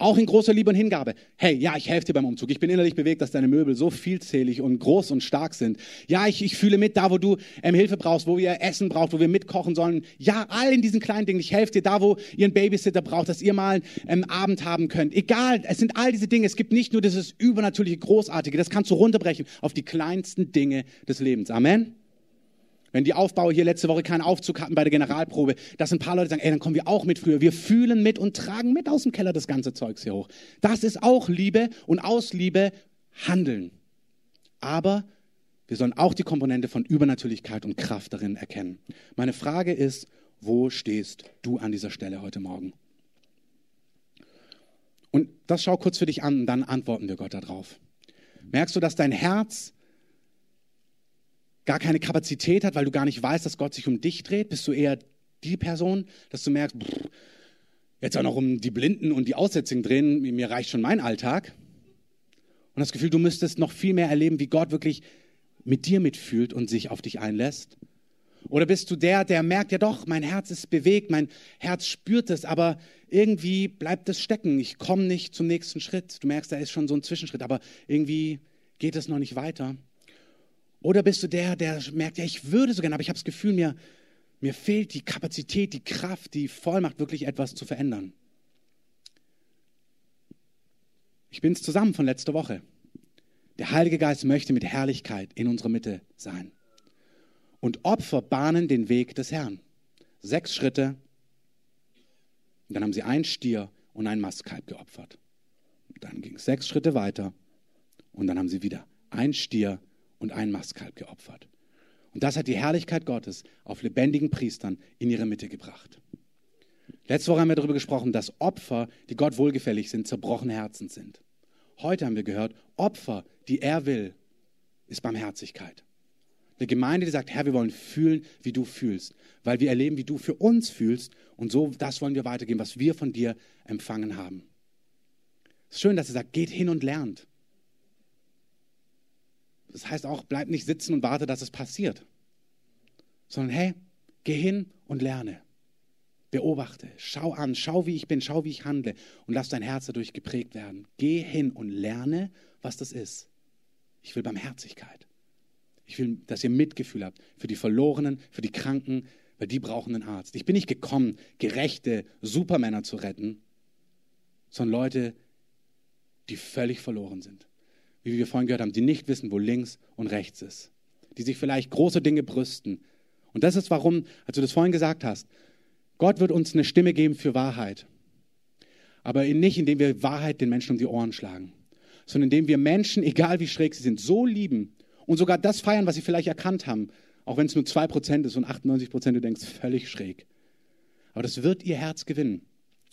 S1: Auch in großer Liebe und Hingabe. Hey, ja, ich helfe dir beim Umzug. Ich bin innerlich bewegt, dass deine Möbel so vielzählig und groß und stark sind. Ja, ich, ich fühle mit, da wo du ähm, Hilfe brauchst, wo ihr Essen braucht, wo wir mitkochen sollen. Ja, all in diesen kleinen Dingen. Ich helfe dir da, wo ihr einen Babysitter braucht, dass ihr mal einen ähm, Abend haben könnt. Egal, es sind all diese Dinge. Es gibt nicht nur dieses übernatürliche, großartige. Das kannst du runterbrechen auf die kleinsten Dinge des Lebens. Amen. Wenn die Aufbauer hier letzte Woche keinen Aufzug hatten bei der Generalprobe, dass ein paar Leute sagen, ey, dann kommen wir auch mit früher. Wir fühlen mit und tragen mit aus dem Keller das ganze Zeugs hier hoch. Das ist auch Liebe und aus Liebe handeln. Aber wir sollen auch die Komponente von Übernatürlichkeit und Kraft darin erkennen. Meine Frage ist, wo stehst du an dieser Stelle heute Morgen? Und das schau kurz für dich an und dann antworten wir Gott darauf. Merkst du, dass dein Herz gar keine Kapazität hat, weil du gar nicht weißt, dass Gott sich um dich dreht? Bist du eher die Person, dass du merkst, pff, jetzt auch noch um die Blinden und die Aussätzigen drehen, mir reicht schon mein Alltag. Und das Gefühl, du müsstest noch viel mehr erleben, wie Gott wirklich mit dir mitfühlt und sich auf dich einlässt. Oder bist du der, der merkt, ja doch, mein Herz ist bewegt, mein Herz spürt es, aber irgendwie bleibt es stecken. Ich komme nicht zum nächsten Schritt. Du merkst, da ist schon so ein Zwischenschritt, aber irgendwie geht es noch nicht weiter. Oder bist du der, der merkt, ja, ich würde so gerne, aber ich habe das Gefühl, mir, mir fehlt die Kapazität, die Kraft, die Vollmacht, wirklich etwas zu verändern. Ich bin es zusammen von letzter Woche. Der Heilige Geist möchte mit Herrlichkeit in unserer Mitte sein. Und Opfer bahnen den Weg des Herrn. Sechs Schritte. Und dann haben sie einen Stier und ein Mastkalb geopfert. Dann ging es sechs Schritte weiter. Und dann haben sie wieder ein Stier und ein Mastkalb geopfert. Und das hat die Herrlichkeit Gottes auf lebendigen Priestern in ihre Mitte gebracht. Letzte Woche haben wir darüber gesprochen, dass Opfer, die Gott wohlgefällig sind, zerbrochene Herzen sind. Heute haben wir gehört, Opfer, die er will, ist Barmherzigkeit. Eine Gemeinde, die sagt, Herr, wir wollen fühlen, wie du fühlst, weil wir erleben, wie du für uns fühlst und so das wollen wir weitergeben, was wir von dir empfangen haben. Es ist schön, dass er sagt, geht hin und lernt. Das heißt auch, bleib nicht sitzen und warte, dass es passiert, sondern hey, geh hin und lerne. Beobachte, schau an, schau, wie ich bin, schau, wie ich handle und lass dein Herz dadurch geprägt werden. Geh hin und lerne, was das ist. Ich will Barmherzigkeit. Ich will, dass ihr Mitgefühl habt für die Verlorenen, für die Kranken, weil die brauchen einen Arzt. Ich bin nicht gekommen, gerechte Supermänner zu retten, sondern Leute, die völlig verloren sind wie wir vorhin gehört haben, die nicht wissen, wo links und rechts ist, die sich vielleicht große Dinge brüsten. Und das ist warum, als du das vorhin gesagt hast, Gott wird uns eine Stimme geben für Wahrheit. Aber nicht, indem wir Wahrheit den Menschen um die Ohren schlagen, sondern indem wir Menschen, egal wie schräg sie sind, so lieben und sogar das feiern, was sie vielleicht erkannt haben, auch wenn es nur 2% ist und 98% du denkst, völlig schräg. Aber das wird ihr Herz gewinnen.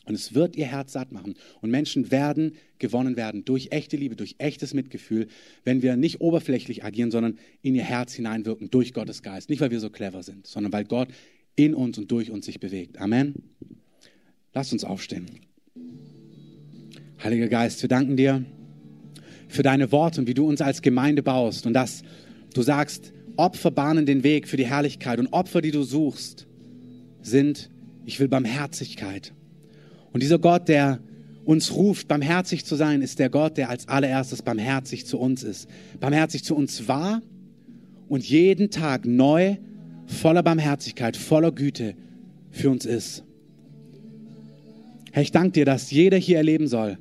S1: Und es wird ihr Herz satt machen. Und Menschen werden gewonnen werden durch echte Liebe, durch echtes Mitgefühl, wenn wir nicht oberflächlich agieren, sondern in ihr Herz hineinwirken durch Gottes Geist. Nicht, weil wir so clever sind, sondern weil Gott in uns und durch uns sich bewegt. Amen. Lasst uns aufstehen. Heiliger Geist, wir danken dir für deine Worte und wie du uns als Gemeinde baust und dass du sagst, Opfer bahnen den Weg für die Herrlichkeit und Opfer, die du suchst, sind, ich will Barmherzigkeit. Und dieser Gott, der uns ruft, barmherzig zu sein, ist der Gott, der als allererstes barmherzig zu uns ist. Barmherzig zu uns war und jeden Tag neu voller Barmherzigkeit, voller Güte für uns ist. Herr, ich danke dir, dass jeder hier erleben soll,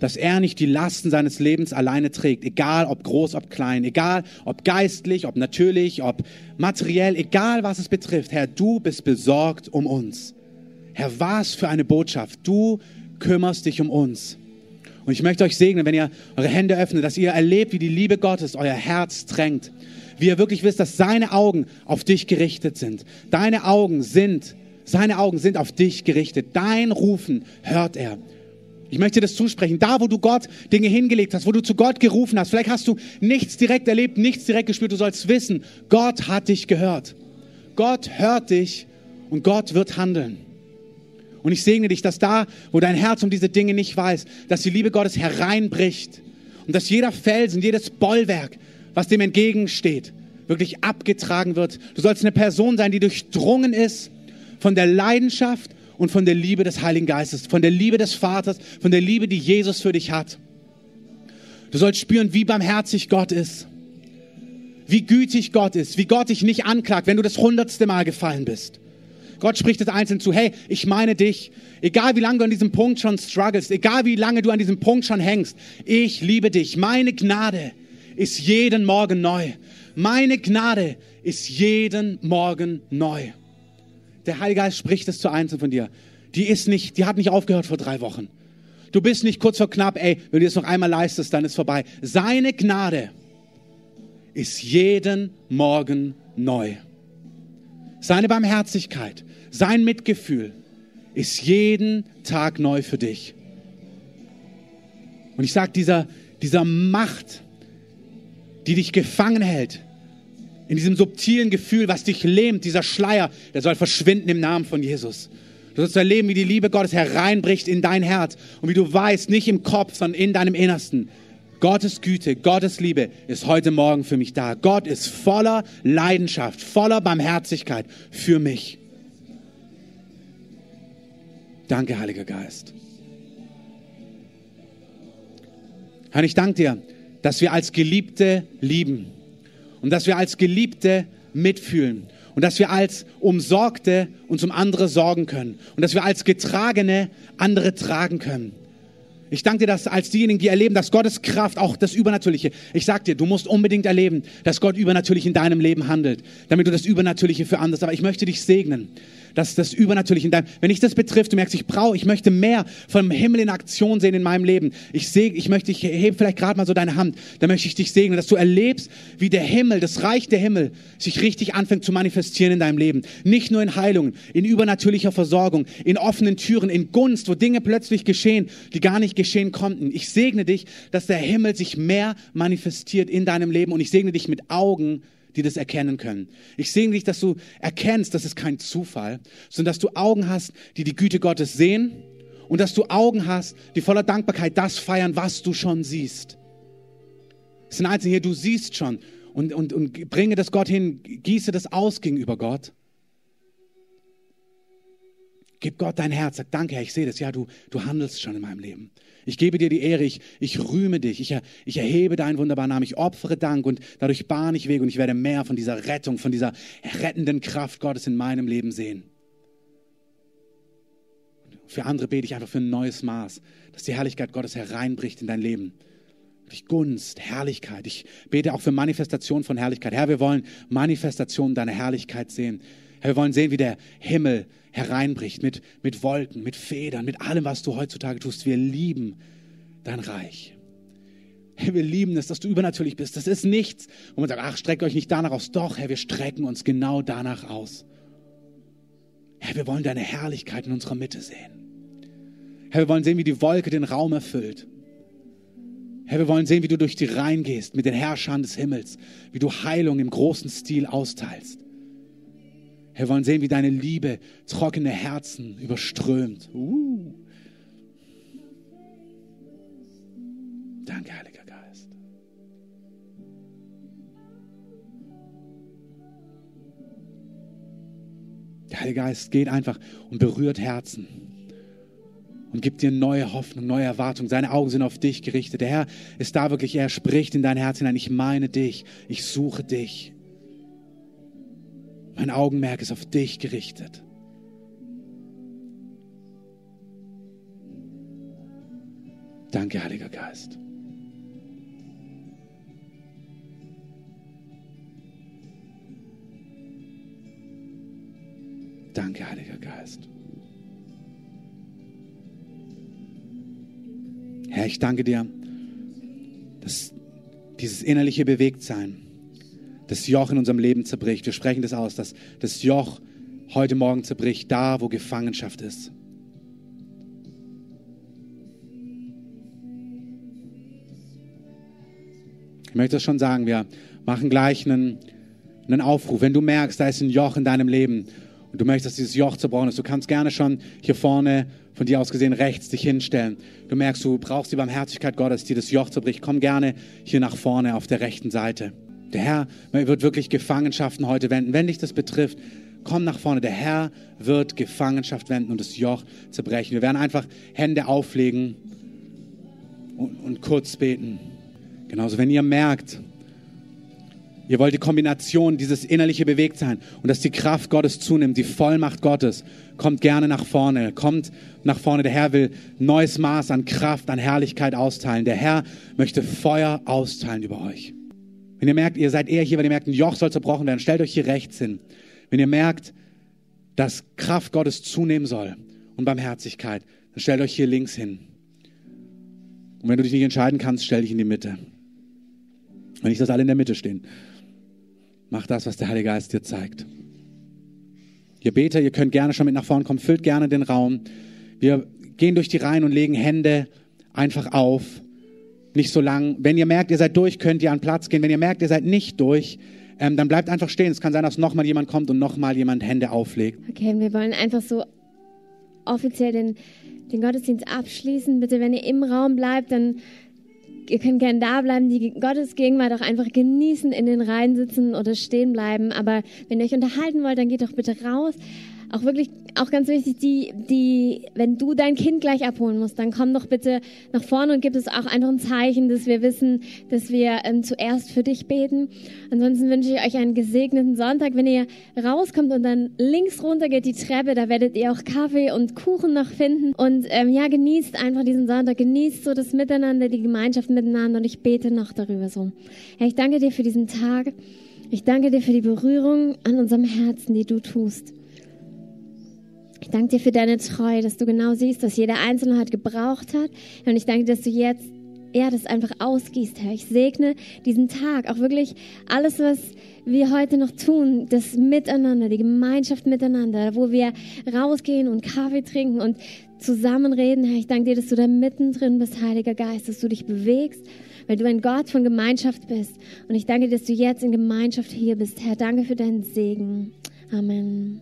S1: dass er nicht die Lasten seines Lebens alleine trägt, egal ob groß, ob klein, egal ob geistlich, ob natürlich, ob materiell, egal was es betrifft. Herr, du bist besorgt um uns. Herr, was für eine Botschaft. Du kümmerst dich um uns. Und ich möchte euch segnen, wenn ihr eure Hände öffnet, dass ihr erlebt, wie die Liebe Gottes euer Herz drängt. Wie ihr wirklich wisst, dass seine Augen auf dich gerichtet sind. Deine Augen sind, seine Augen sind auf dich gerichtet. Dein Rufen hört er. Ich möchte das zusprechen. Da, wo du Gott Dinge hingelegt hast, wo du zu Gott gerufen hast, vielleicht hast du nichts direkt erlebt, nichts direkt gespürt. Du sollst wissen, Gott hat dich gehört. Gott hört dich und Gott wird handeln. Und ich segne dich, dass da, wo dein Herz um diese Dinge nicht weiß, dass die Liebe Gottes hereinbricht und dass jeder Felsen, jedes Bollwerk, was dem entgegensteht, wirklich abgetragen wird. Du sollst eine Person sein, die durchdrungen ist von der Leidenschaft und von der Liebe des Heiligen Geistes, von der Liebe des Vaters, von der Liebe, die Jesus für dich hat. Du sollst spüren, wie barmherzig Gott ist, wie gütig Gott ist, wie Gott dich nicht anklagt, wenn du das hundertste Mal gefallen bist Gott spricht es einzeln zu, hey, ich meine dich. Egal wie lange du an diesem Punkt schon struggles, egal wie lange du an diesem Punkt schon hängst, ich liebe dich. Meine Gnade ist jeden Morgen neu. Meine Gnade ist jeden Morgen neu. Der Heilige Geist spricht es zu einzeln von dir. Die ist nicht, die hat nicht aufgehört vor drei Wochen. Du bist nicht kurz vor knapp, ey, wenn du es noch einmal leistest, dann ist vorbei. Seine Gnade ist jeden Morgen neu. Seine Barmherzigkeit sein Mitgefühl ist jeden Tag neu für dich. Und ich sage, dieser, dieser Macht, die dich gefangen hält, in diesem subtilen Gefühl, was dich lähmt, dieser Schleier, der soll verschwinden im Namen von Jesus. Du sollst erleben, wie die Liebe Gottes hereinbricht in dein Herz und wie du weißt, nicht im Kopf, sondern in deinem Innersten. Gottes Güte, Gottes Liebe ist heute Morgen für mich da. Gott ist voller Leidenschaft, voller Barmherzigkeit für mich. Danke, Heiliger Geist. Herr, ich danke dir, dass wir als Geliebte lieben und dass wir als Geliebte mitfühlen und dass wir als Umsorgte uns um andere sorgen können und dass wir als Getragene andere tragen können. Ich danke dir, dass als diejenigen, die erleben, dass Gottes Kraft, auch das Übernatürliche, ich sag dir, du musst unbedingt erleben, dass Gott übernatürlich in deinem Leben handelt, damit du das Übernatürliche für andere. Aber ich möchte dich segnen, dass das Übernatürliche in deinem, wenn ich das betrifft, du merkst, ich brauche, ich möchte mehr vom Himmel in Aktion sehen in meinem Leben. Ich sehe, ich möchte, ich hebe vielleicht gerade mal so deine Hand, da möchte ich dich segnen, dass du erlebst, wie der Himmel, das Reich der Himmel, sich richtig anfängt zu manifestieren in deinem Leben. Nicht nur in Heilungen, in übernatürlicher Versorgung, in offenen Türen, in Gunst, wo Dinge plötzlich geschehen, die gar nicht geschehen konnten. Ich segne dich, dass der Himmel sich mehr manifestiert in deinem Leben und ich segne dich mit Augen, die das erkennen können. Ich sehe nicht, dass du erkennst, das ist kein Zufall, sondern dass du Augen hast, die die Güte Gottes sehen und dass du Augen hast, die voller Dankbarkeit das feiern, was du schon siehst. Es sind Einzelne hier, du siehst schon und, und, und bringe das Gott hin, gieße das aus gegenüber Gott. Gib Gott dein Herz, sag danke, Herr, ich sehe das, ja, du, du handelst schon in meinem Leben. Ich gebe dir die Ehre, ich, ich rühme dich, ich, ich erhebe deinen wunderbaren Namen, ich opfere Dank und dadurch bahne ich Wege und ich werde mehr von dieser Rettung, von dieser rettenden Kraft Gottes in meinem Leben sehen. Für andere bete ich einfach für ein neues Maß, dass die Herrlichkeit Gottes hereinbricht in dein Leben. Durch Gunst, Herrlichkeit. Ich bete auch für Manifestation von Herrlichkeit. Herr, wir wollen Manifestation deiner Herrlichkeit sehen. Herr, wir wollen sehen, wie der Himmel hereinbricht mit, mit Wolken, mit Federn, mit allem, was du heutzutage tust. Wir lieben dein Reich. Herr, wir lieben es, dass du übernatürlich bist. Das ist nichts, wo man sagt, ach, streckt euch nicht danach aus. Doch, Herr, wir strecken uns genau danach aus. Herr, wir wollen deine Herrlichkeit in unserer Mitte sehen. Herr, wir wollen sehen, wie die Wolke den Raum erfüllt. Herr, wir wollen sehen, wie du durch die Reihen gehst mit den Herrschern des Himmels, wie du Heilung im großen Stil austeilst. Wir wollen sehen, wie deine Liebe trockene Herzen überströmt. Uh. Danke, Heiliger Geist. Der Heilige Geist geht einfach und berührt Herzen und gibt dir neue Hoffnung, neue Erwartung. Seine Augen sind auf dich gerichtet. Der Herr ist da wirklich, er spricht in dein Herz hinein. Ich meine dich, ich suche dich. Mein Augenmerk ist auf dich gerichtet. Danke, Heiliger Geist. Danke, Heiliger Geist. Herr, ich danke dir, dass dieses innerliche Bewegtsein, das Joch in unserem Leben zerbricht. Wir sprechen das aus, dass das Joch heute Morgen zerbricht, da wo Gefangenschaft ist. Ich möchte das schon sagen, wir machen gleich einen, einen Aufruf. Wenn du merkst, da ist ein Joch in deinem Leben und du möchtest, dass dieses Joch zerbrochen ist, du kannst gerne schon hier vorne von dir aus gesehen rechts dich hinstellen. Du merkst, du brauchst die Barmherzigkeit Gottes, die das Joch zerbricht. Komm gerne hier nach vorne auf der rechten Seite. Der Herr wird wirklich Gefangenschaften heute wenden. Wenn dich das betrifft, komm nach vorne. Der Herr wird Gefangenschaft wenden und das Joch zerbrechen. Wir werden einfach Hände auflegen und, und kurz beten. Genauso, wenn ihr merkt, Ihr wollt die Kombination, dieses innerliche Bewegtsein und dass die Kraft Gottes zunimmt, die Vollmacht Gottes. Kommt gerne nach vorne, kommt nach vorne. Der Herr will neues Maß an Kraft, an Herrlichkeit austeilen. Der Herr möchte Feuer austeilen über euch. Wenn ihr merkt, ihr seid eher hier, wenn ihr merkt, ein Joch soll zerbrochen werden, stellt euch hier rechts hin. Wenn ihr merkt, dass Kraft Gottes zunehmen soll und Barmherzigkeit, dann stellt euch hier links hin. Und wenn du dich nicht entscheiden kannst, stell dich in die Mitte. Wenn nicht, dass alle in der Mitte stehen. Mach das, was der Heilige Geist dir zeigt. Ihr Beter, ihr könnt gerne schon mit nach vorne kommen, füllt gerne den Raum. Wir gehen durch die Reihen und legen Hände einfach auf. Nicht so lang. Wenn ihr merkt, ihr seid durch, könnt ihr an Platz gehen. Wenn ihr merkt, ihr seid nicht durch, ähm, dann bleibt einfach stehen. Es kann sein, dass nochmal jemand kommt und nochmal jemand Hände auflegt.
S2: Okay, wir wollen einfach so offiziell den, den Gottesdienst abschließen. Bitte, wenn ihr im Raum bleibt, dann ihr könnt gerne da bleiben, die Gottesgegenwart auch einfach genießen, in den Reihen sitzen oder stehen bleiben. Aber wenn ihr euch unterhalten wollt, dann geht doch bitte raus auch wirklich, auch ganz wichtig, die, die, wenn du dein Kind gleich abholen musst, dann komm doch bitte nach vorne und gib es auch einfach ein Zeichen, dass wir wissen, dass wir ähm, zuerst für dich beten. Ansonsten wünsche ich euch einen gesegneten Sonntag. Wenn ihr rauskommt und dann links runter geht die Treppe, da werdet ihr auch Kaffee und Kuchen noch finden. Und ähm, ja, genießt einfach diesen Sonntag, genießt so das Miteinander, die Gemeinschaft miteinander und ich bete noch darüber so. Ja, ich danke dir für diesen Tag. Ich danke dir für die Berührung an unserem Herzen, die du tust. Ich danke dir für deine Treue, dass du genau siehst, was jeder Einzelne hat gebraucht hat. Und ich danke, dir, dass du jetzt ja, das einfach ausgießt, Herr. Ich segne diesen Tag, auch wirklich alles, was wir heute noch tun, das Miteinander, die Gemeinschaft miteinander, wo wir rausgehen und Kaffee trinken und zusammenreden, Herr. Ich danke dir, dass du da mittendrin bist, Heiliger Geist, dass du dich bewegst, weil du ein Gott von Gemeinschaft bist. Und ich danke dir, dass du jetzt in Gemeinschaft hier bist, Herr. Danke für deinen Segen. Amen.